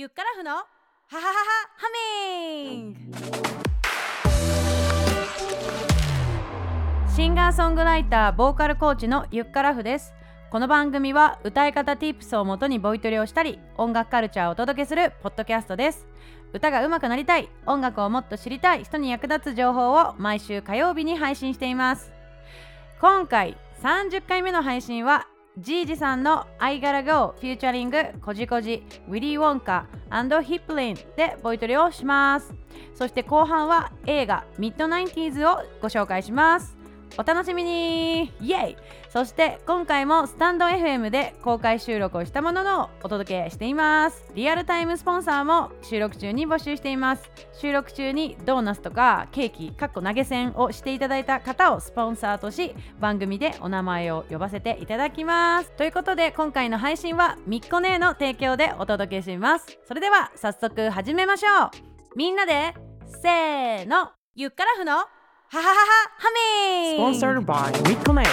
ゆっからふのハハハハハミングシンガーソングライターボーカルコーチのゆっからふです。この番組は歌い方 Tips をもとにボイトレをしたり音楽カルチャーをお届けするポッドキャストです。歌が上手くなりたい音楽をもっと知りたい人に役立つ情報を毎週火曜日に配信しています。今回30回目の配信はジージさんの I Gotta Go featuring こじこじウィリー・ウォンカヒップリンでボイトレをします。そして後半は映画ミッドナインティーズをご紹介します。お楽しみに。イエイ。そして今回もスタンド FM で公開収録をしたもののお届けしています。リアルタイムスポンサーも収録中に募集しています。収録中にドーナツとかケーキかっこ投げ銭をしていただいた方をスポンサーとし番組でお名前を呼ばせていただきます。ということで今回の配信はみっこねーの提供でお届けします。それでは早速始めましょう。みんなでせーの。ゆっからふのははははハミ Sponsored by Midconnect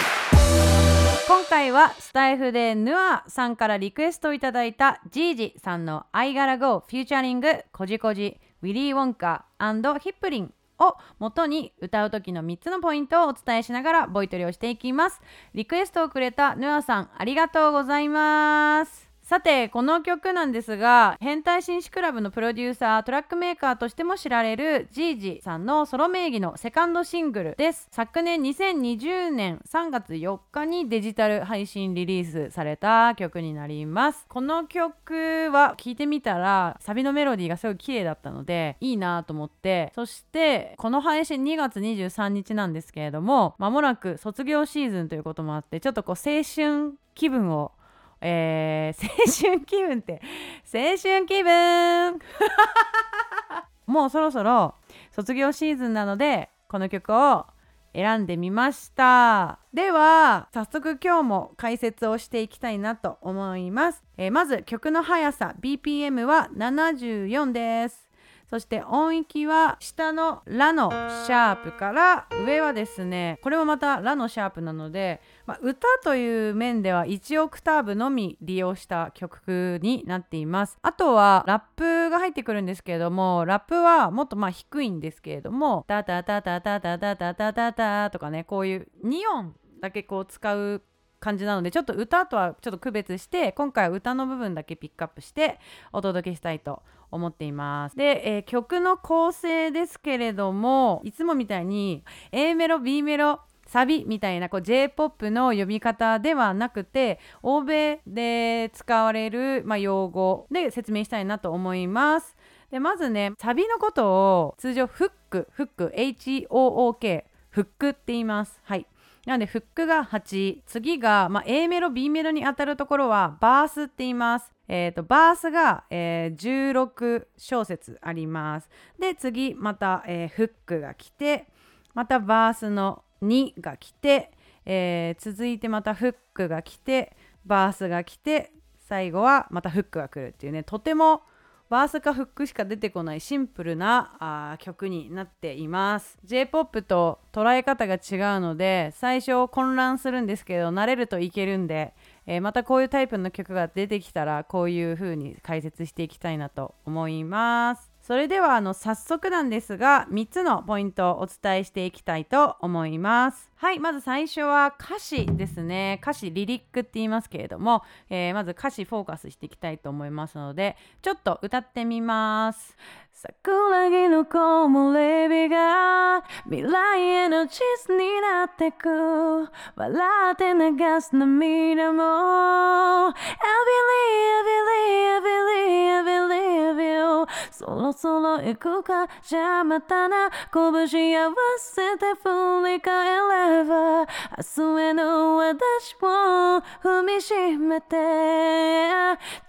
今回はスタイフでヌアさんからリクエストいただいたジージさんの I Gotta Go フューチャリングこじこじウィリー・ウォンカーヒップリンを元に歌う時の3つのポイントをお伝えしながらボイトレをしていきますリクエストをくれたヌアさんありがとうございますさてこの曲なんですが変態紳士クラブのプロデューサートラックメーカーとしても知られるジージさんのソロ名義のセカンドシングルです。昨年2020年3月4日にデジタル配信リリースされた曲になります。この曲は聴いてみたらサビのメロディーがすごい綺麗だったのでいいなと思ってそしてこの配信2月23日なんですけれどもまもなく卒業シーズンということもあってちょっとこう青春気分をえー、青春気分って青春気分。もうそろそろ卒業シーズンなのでこの曲を選んでみました。では早速今日も解説をしていきたいなと思います、えー、まず曲の速さ BPM は74です。そして音域は下のラのシャープから上はですねこれもまたラのシャープなので、まあ、歌という面では1オクターブのみ利用した曲になっています。あとはラップが入ってくるんですけれどもラップはもっとまあ低いんですけれどもタタタタタタタタタタタとかねこういう2音だけこう使う感じなのでちょっと歌とはちょっと区別して今回は歌の部分だけピックアップしてお届けしたいと思っていますで、えー、曲の構成ですけれどもいつもみたいに A メロ B メロサビみたいなこう J-POP の呼び方ではなくて欧米で使われる、まあ、用語で説明したいなと思います。でまずねサビのことを通常フックフック HOOK フックって言います。はいなのでフックが8次が、まあ、A メロ B メロに当たるところはバースって言います。えーと、バースが、えー、16小節あります。で次また、えー、フックが来てまたバースの2が来て、えー、続いてまたフックが来てバースが来て最後はまたフックが来るっていうね。とてもバースかフックしか出てこないシンプルなあ曲になっています。J-POP と捉え方が違うので最初混乱するんですけど慣れるといけるんで、えー、またこういうタイプの曲が出てきたらこういう風に解説していきたいなと思います。それではあの早速なんですが3つのポイントをお伝えしていきたいと思います。はいまず最初は歌詞ですね。歌詞リリックって言いますけれども、えー、まず歌詞フォーカスしていきたいと思いますのでちょっと歌ってみます。桜木の木漏れ日が未来への地図になってく。笑って流す涙も。I believe, I believe, I believe, I believe you そろそろ行くか。じゃあまたな。拳合わせて振り返れば明日への私を踏みしめて。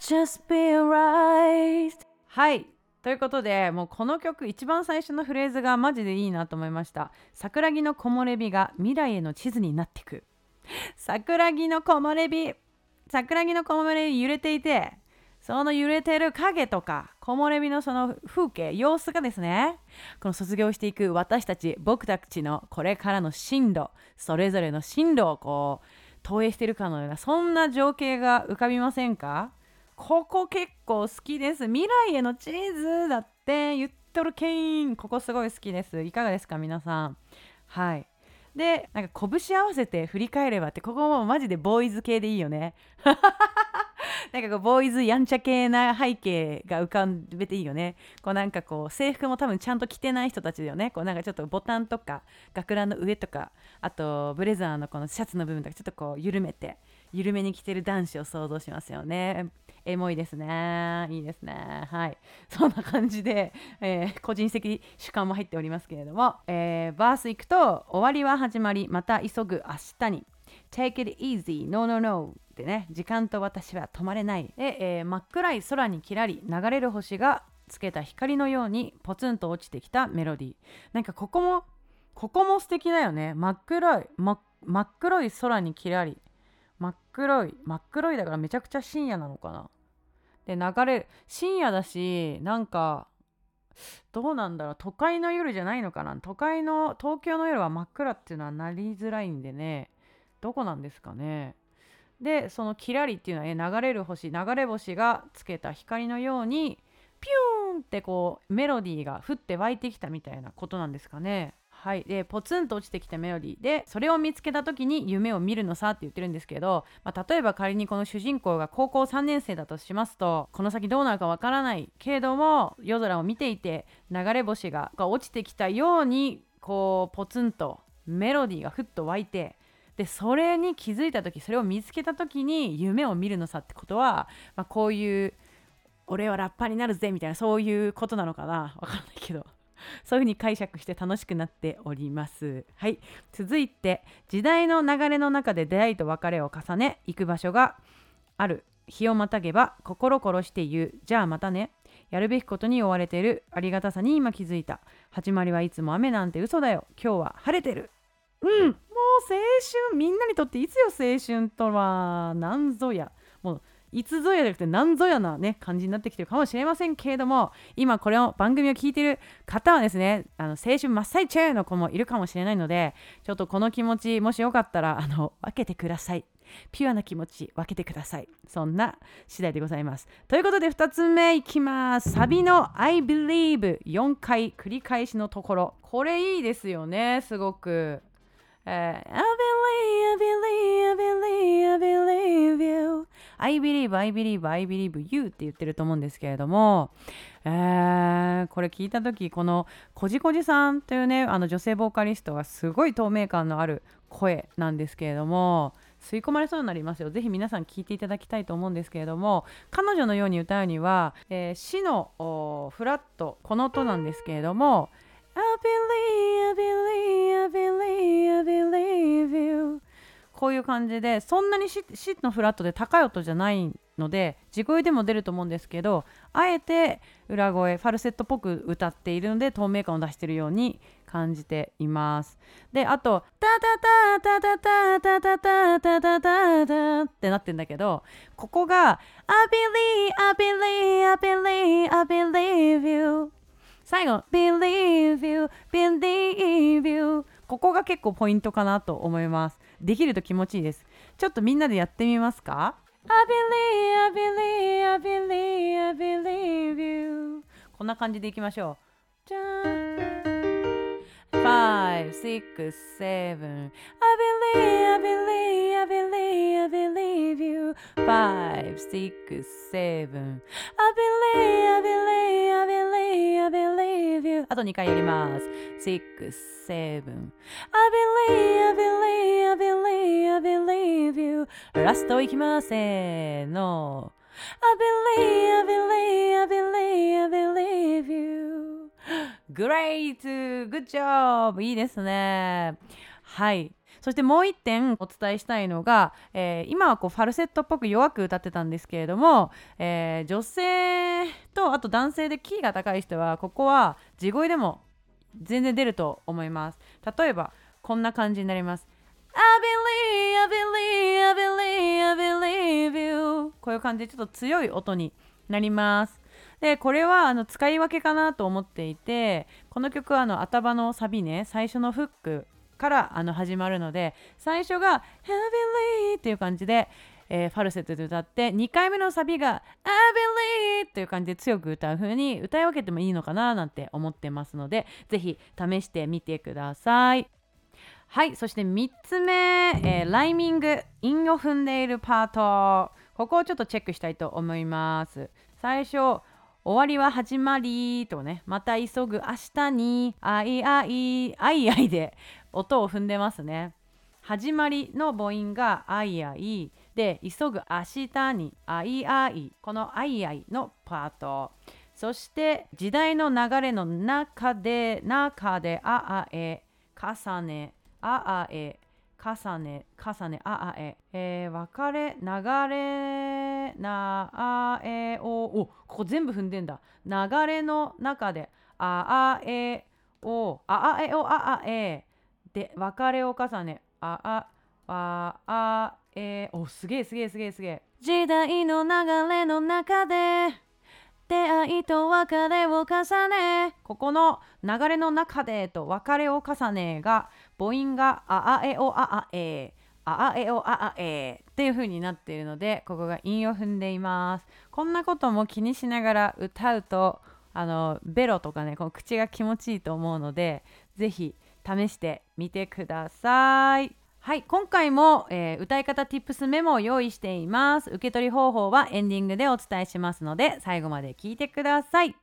Just be right. はい。ということでもうこの曲一番最初のフレーズがマジでいいなと思いました。桜木の木漏れ日が未来への地図になってく。桜木の木漏れ日桜木の木漏れ日揺れていてその揺れてる影とか木漏れ日のその風景様子がですねこの卒業していく私たち僕たちのこれからの進路それぞれの進路をこう投影してるかのようなそんな情景が浮かびませんか？ここ結構好きです。未来へのチーズだって言っとるけんここすごい好きです。いかがですか皆さん？はい。でなんか拳合わせて振り返ればってここもマジでボーイズ系でいいよね。なんかこうボーイズやんちゃ系な背景が浮かべていいよね。こうなんかこう制服も多分ちゃんと着てない人たちだよね。こうなんかちょっとボタンとか学ランの上とかあとブレザーのこのシャツの部分とかちょっとこう緩めて緩めに着てる男子を想像しますよね。エモいですね。いいですね。はい。そんな感じで、えー、個人的主観も入っておりますけれども、えー、バース行くと終わりは始まりまた急ぐ明日に。Take it easy, no no no. ってね時間と私は止まれない。で、えー、真っ暗い空にきらり流れる星がつけた光のようにポツンと落ちてきたメロディー。なんかここもここも素敵だよね。真っ黒い真っ黒い空にきらり。真っ黒い真っ黒いだからめちゃくちゃ深夜なのかな。で流れる深夜だしなんかどうなんだろう。都会の夜じゃないのかな。都会の東京の夜は真っ暗っていうのはなりづらいんでね。どこなんですかね。でそのキラリっていうのは、ね、流れる星流れ星がつけた光のようにピューンってこうメロディーが降って湧いてきたみたいなことなんですかね。はい、でポツンと落ちてきたメロディーでそれを見つけた時に夢を見るのさって言ってるんですけど、まあ、例えば仮にこの主人公が高校3年生だとしますとこの先どうなるかわからないけれども夜空を見ていて流れ星が落ちてきたようにこうポツンとメロディーがふっと湧いてでそれに気づいた時それを見つけた時に夢を見るのさってことは、まあ、こういう俺はラッパーになるぜみたいなそういうことなのかな？わかんないけどそういうふうに解釈して楽しくなっております。はい。続いて、時代の流れの中で出会いと別れを重ね、行く場所がある。日をまたげば心殺して言う。じゃあまたね。やるべきことに追われてるありがたさに今気づいた。始まりはいつも雨なんて嘘だよ。今日は晴れてる。うん、もう青春、みんなにとっていつよ青春とは。何ぞや。もういつぞやじゃなくて何ぞやなね感じになってきてるかもしれませんけれども今これを番組を聞いてる方はですねあの青春真っ最中の子もいるかもしれないのでちょっとこの気持ちもしよかったらあの分けてください。ピュアな気持ち分けてください。そんな次第でございます。ということで2つ目いきます。サビの I believe 4回繰り返しのところ。これいいですよねすごく。I believe, I believe, I believe, you. I believe, I believe, I believe you って言ってると思うんですけれども、えー、これ聞いた時このこじこじさんというねあの女性ボーカリストがすごい透明感のある声なんですけれども吸い込まれそうになりますよ。ぜひ皆さん聞いていただきたいと思うんですけれども彼女のように歌うには、えー、死のフラットこの音なんですけれども believe, I believe, I believe, I believe you. こういう感じでそんなにシッのフラットで高い音じゃないので地声でも出ると思うんですけどあえて裏声ファルセットっぽく歌っているので透明感を出しているように感じています。であと「タタタタタタタタタタタタタ」ってなってんだけどここが「I believe I believe I believe I believe you」最後「believe you believe you」ここが結構ポイントかなと思います。できると気持ちいいです。ちょっとみんなでやってみますか？I believe, I believe, I believe, I believe you. こんな感じでいきましょう。じゃん。five, six, seven. I believe, I believe, I believe, I believe you. Five, six, seven. I believe, I believe, I believe, I believe you. あと2回やります。six, seven. I believe, I believe, I believe, I believe you. ラストいきます。せーの。I believe, I believe, I believe, I believe you. Great! Good job! いいですね。はい。そしてもう一点お伝えしたいのが、えー、今はこうファルセットっぽく弱く歌ってたんですけれども、えー、女性とあと男性でキーが高い人はここは地声でも全然出ると思います。例えばこんな感じになります。I believe, I believe, I believe, I believe you こういう感じでちょっと強い音になります。でこれはあの使い分けかなと思っていてこの曲はあの頭のサビね最初のフックからあの始まるので最初が「Heavily」っていう感じでえー、ファルセットで歌って2回目のサビが「I believe」という感じで強く歌う風に歌い分けてもいいのかななんて思ってますのでぜひ試してみてください。はいそして3つ目、えー、ライミング韻を踏んでいるパートここをちょっとチェックしたいと思います最初終わりは始まりとねまた急ぐ明日にあいあいあいあいで音を踏んでますね。始まりの母音があいあいで急ぐ明日にあいあいこのあいあいのパート。そして時代の流れの中で中でああえ重ねああえ重ね重ねああえ。えー、別れ流れなあえおおここ全部踏んでんだ。流れの中でああえおああえおああえ。で別れを重ねああああえ。おすげえすげえすげえすげえ。時代の流れの中で出会いと別れを重ね。ここの流れの中でと別れを重ねが母音がああえおああえああえおああえっていう風になっているのでここが韻を踏んでいます。こんなことも気にしながら歌うとあのベロとかねこの口が気持ちいいと思うので是非試してみてください。はい今回も、えー、歌い方 Tips メモを用意しています。受け取り方法はエンディングでお伝えしますので最後まで聞いてください。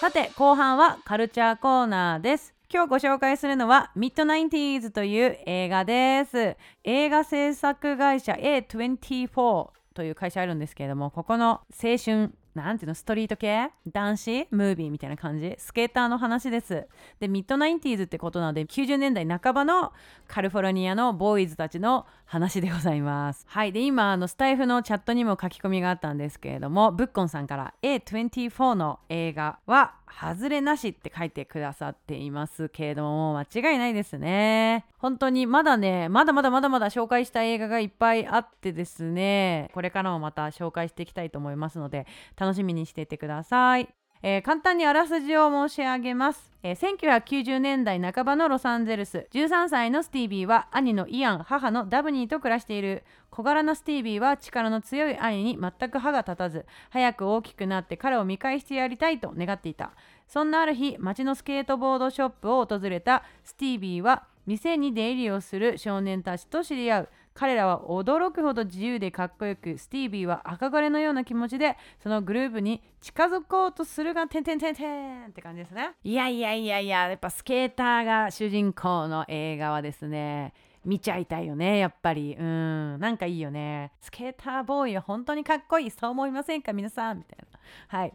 さて後半はカルチャーコーナーです。今日ご紹介するのはミッドナインティーズという映画です。映画制作会社 A24 という会社あるんですけれどもここの青春なんていうのストリート系？男子？ムービーみたいな感じ？スケーターの話です。でミッドナインティーズってことなので90年代半ばのカリフォルニアのボーイズたちの話でございます。はいで今あのスタイフのチャットにも書き込みがあったんですけれどもブッコンさんから A24 の映画は外れなしって書いてくださっていますけれども間違いないですね。本当にまだねまだまだまだまだ紹介した映画がいっぱいあってですねこれからもまた紹介していきたいと思いますので楽しみにしていてください。えー、簡単にあらすじを申し上げます、えー、1990年代半ばのロサンゼルス。13歳のスティービーは兄のイアン母のダブニーと暮らしている。小柄なスティービーは力の強い兄に全く歯が立たず早く大きくなって彼を見返してやりたいと願っていた。そんなある日町のスケートボードショップを訪れたスティービーは店に出入りをする少年たちと知り合う。彼らは驚くほど自由でかっこよくスティービーは憧れのような気持ちでそのグループに近づこうとするがてんてんてんてんって感じですね。いやいやいやいややっぱスケーターが主人公の映画はですね見ちゃいたいよねやっぱり。うんなんかいいよね。スケーターボーイは本当にかっこいいそう思いませんか皆さん？みたいな。はい。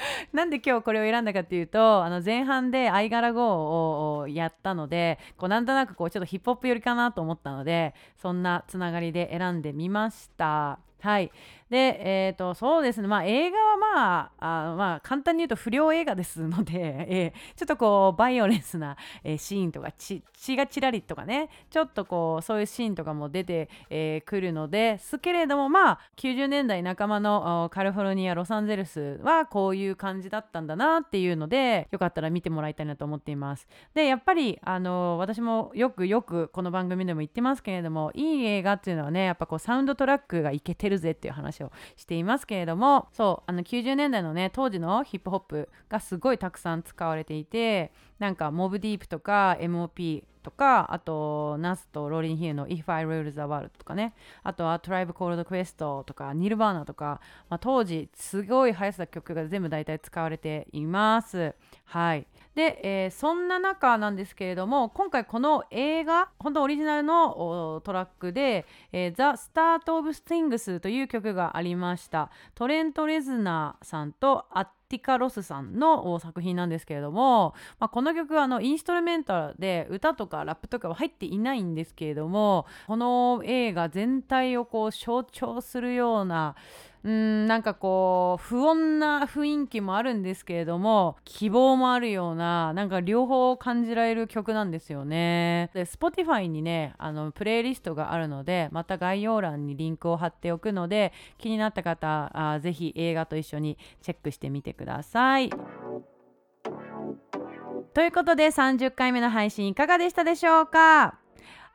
なんで今日これを選んだかっていうとあの前半で「アイガラゴ」をやったのでこうなんとなくこうちょっとヒップホップ寄りかなと思ったのでそんなつながりで選んでみました。はいで、えーと、そうですね、まあ、映画は、まあ、あまあ簡単に言うと不良映画ですので、えー、ちょっとこうバイオレンスな、えー、シーンとか血がちらりとかねちょっとこうそういうシーンとかも出てく、えー、るのですけれどもまあ90年代仲間のカリフォルニアロサンゼルスはこういう感じだったんだなっていうのでよかったら見てもらいたいなと思っています。でやっぱりあの私もよくよくこの番組でも言ってますけれどもいい映画っていうのはねやっぱこうサウンドトラックがいけてるぜっていう話をしていますけれどもそうあの90年代のね当時のヒップホップがすごいたくさん使われていてなんかモブディープとか MOP とかあとナスとローリンヒルの If I Rule the World とかね。あとはトライブコールドクエストとかニルバーナとか、まあ、当時すごい流行ってた曲が全部大体使われています。はい。で、えー、そんな中なんですけれども今回この映画本当オリジナルのトラックで「えー、The Start of Things」という曲がありました。トレント・レズナーさんとアッティカ・ロスさんの作品なんですけれども、まあ、この曲はあのインストルメンタルで歌とかラップとかは入っていないんですけれどもこの映画全体をこう象徴するようなうんなんかこう不穏な雰囲気もあるんですけれども希望もあるようななんか両方感じられる曲なんですよね。で Spotify にねあのプレイリストがあるのでまた概要欄にリンクを貼っておくので気になった方あぜひ映画と一緒にチェックしてみてください。ということで30回目の配信いかがでしたでしょうか？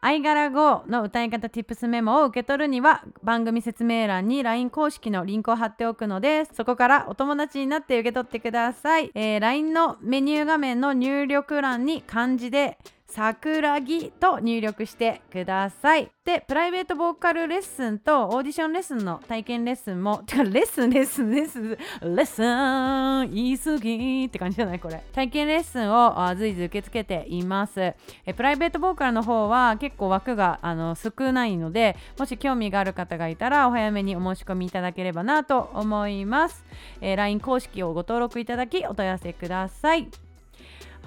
アイガラ GO の歌い方 Tips メモを受け取るには番組説明欄に LINE 公式のリンクを貼っておくのでそこからお友達になって受け取ってください、えー、LINE のメニュー画面の入力欄に漢字で桜木と入力してください。で、プライベートボーカルレッスンとオーディションレッスンの体験レッスンも、てかレッスン、レッスン、レッスン、レッスン、言い過ぎって感じじゃないこれ。体験レッスンを随時受け付けています。えプライベートボーカルの方は結構枠があの少ないので、もし興味がある方がいたらお早めにお申し込みいただければなと思います。えー、LINE 公式をご登録いただきお問い合わせください。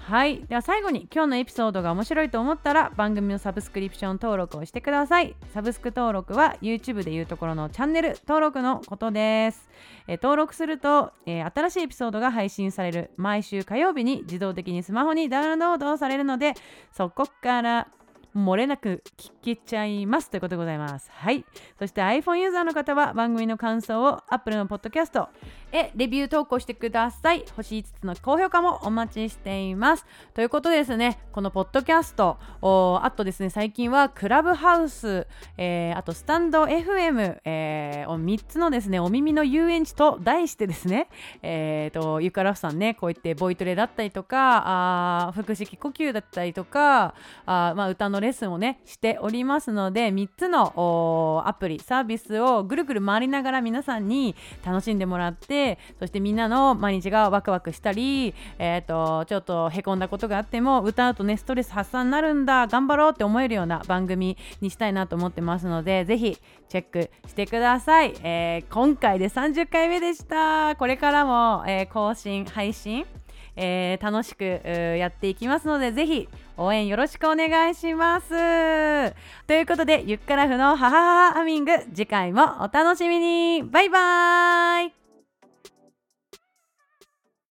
はい。では最後に今日のエピソードが面白いと思ったら番組のサブスクリプション登録をしてください。サブスク登録は YouTube でいうところのチャンネル登録のことです、え登録すると、えー、新しいエピソードが配信される。毎週火曜日に自動的にスマホにダウンロードされるのでそこから漏れなく聞けちゃいますということでございます。はい。そして iPhone ユーザーの方は番組の感想を Apple のポッドキャストへレビュー投稿してください。星5つの高評価もお待ちしています。ということでですね、このポッドキャスト、あとですね、最近はクラブハウス、えー、あとスタンド FM、えー、3つのですね、お耳の遊園地と題してですね、えーと、ゆかラフさんね、こういってボイトレだったりとか、あ腹式呼吸だったりとか、あまあ、歌のレレッスンをね、しておりますので、3つのアプリ、サービスをぐるぐる回りながら皆さんに楽しんでもらって、そしてみんなの毎日がワクワクしたり、えーと、ちょっとへこんだことがあっても歌うとねストレス発散になるんだ頑張ろうって思えるような番組にしたいなと思ってますのでぜひチェックしてください、えー、今回で30回目でした。これからも、えー、更新配信えー、楽しくやっていきますのでぜひ応援よろしくお願いします。ということでゆっくらふのハハハハミング次回もお楽しみに。バイバーイ。